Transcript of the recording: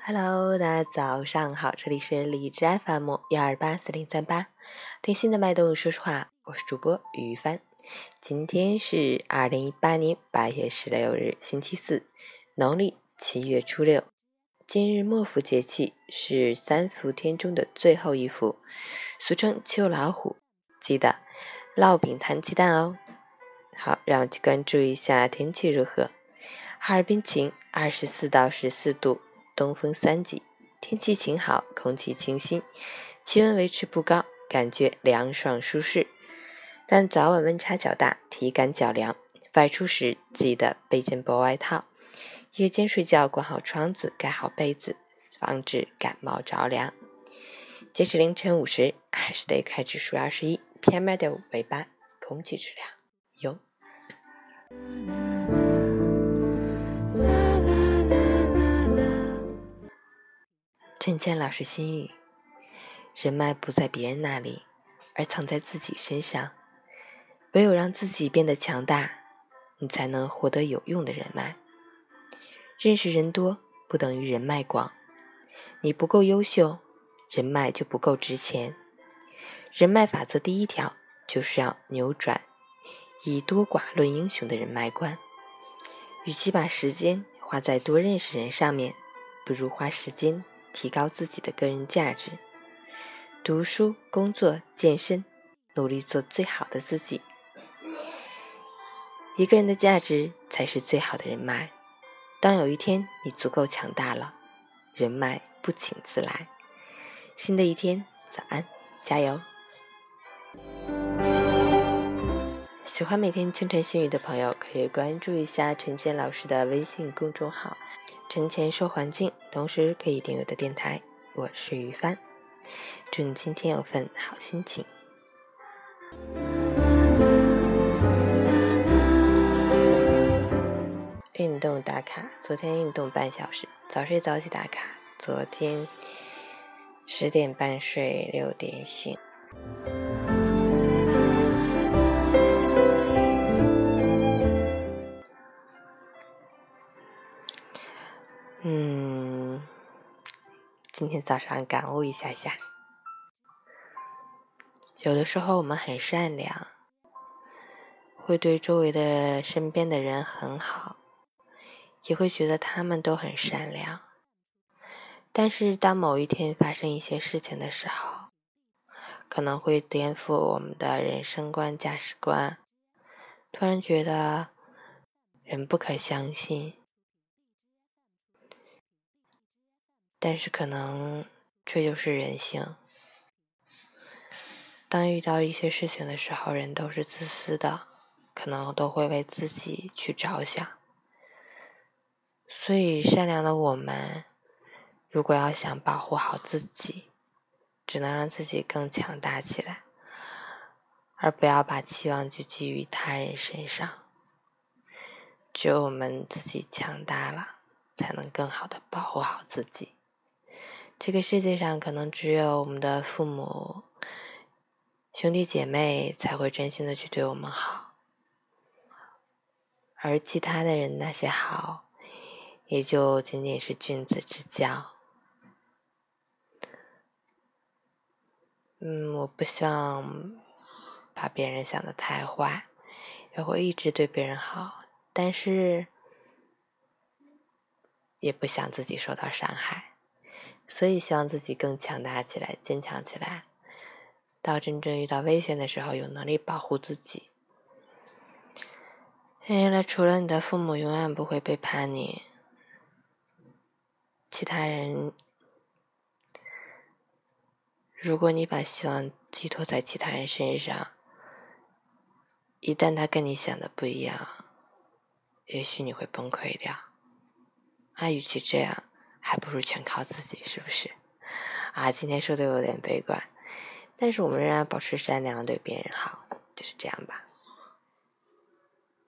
Hello，大家早上好，这里是荔枝 FM 幺二八四零三八，听心的脉动，说实话，我是主播于帆。今天是二零一八年八月十六日，星期四，农历七月初六。今日末伏节气是三伏天中的最后一伏，俗称秋老虎，记得烙饼摊鸡蛋哦。好，让我们去关注一下天气如何。哈尔滨晴，二十四到十四度。东风三级，天气晴好，空气清新，气温维持不高，感觉凉爽舒适，但早晚温差较大，体感较凉。外出时记得备件薄外套。夜间睡觉关好窗子，盖好被子，防止感冒着凉。截止凌晨五时，还是得开指数二十一，PM 二点五为八，空气质量优。陈谦老师心语：人脉不在别人那里，而藏在自己身上。唯有让自己变得强大，你才能获得有用的人脉。认识人多不等于人脉广，你不够优秀，人脉就不够值钱。人脉法则第一条就是要扭转以多寡论英雄的人脉观。与其把时间花在多认识人上面，不如花时间。提高自己的个人价值，读书、工作、健身，努力做最好的自己。一个人的价值才是最好的人脉。当有一天你足够强大了，人脉不请自来。新的一天，早安，加油！喜欢每天清晨心语的朋友，可以关注一下陈谦老师的微信公众号。陈前说环境，同时可以订阅的电台。我是于帆，祝你今天有份好心情。运动打卡，昨天运动半小时，早睡早起打卡，昨天十点半睡，六点醒。嗯，今天早上感悟一下下，有的时候我们很善良，会对周围的身边的人很好，也会觉得他们都很善良。但是当某一天发生一些事情的时候，可能会颠覆我们的人生观、价值观，突然觉得人不可相信。但是可能这就是人性。当遇到一些事情的时候，人都是自私的，可能都会为自己去着想。所以，善良的我们，如果要想保护好自己，只能让自己更强大起来，而不要把期望就寄于他人身上。只有我们自己强大了，才能更好的保护好自己。这个世界上可能只有我们的父母、兄弟姐妹才会真心的去对我们好，而其他的人那些好，也就仅仅是君子之交。嗯，我不希望把别人想的太坏，也会一直对别人好，但是也不想自己受到伤害。所以，希望自己更强大起来，坚强起来，到真正遇到危险的时候，有能力保护自己。原来，除了你的父母，永远不会背叛你。其他人，如果你把希望寄托在其他人身上，一旦他跟你想的不一样，也许你会崩溃掉。啊，与其这样。还不如全靠自己，是不是？啊，今天说的有点悲观，但是我们仍然保持善良，对别人好，就是这样吧。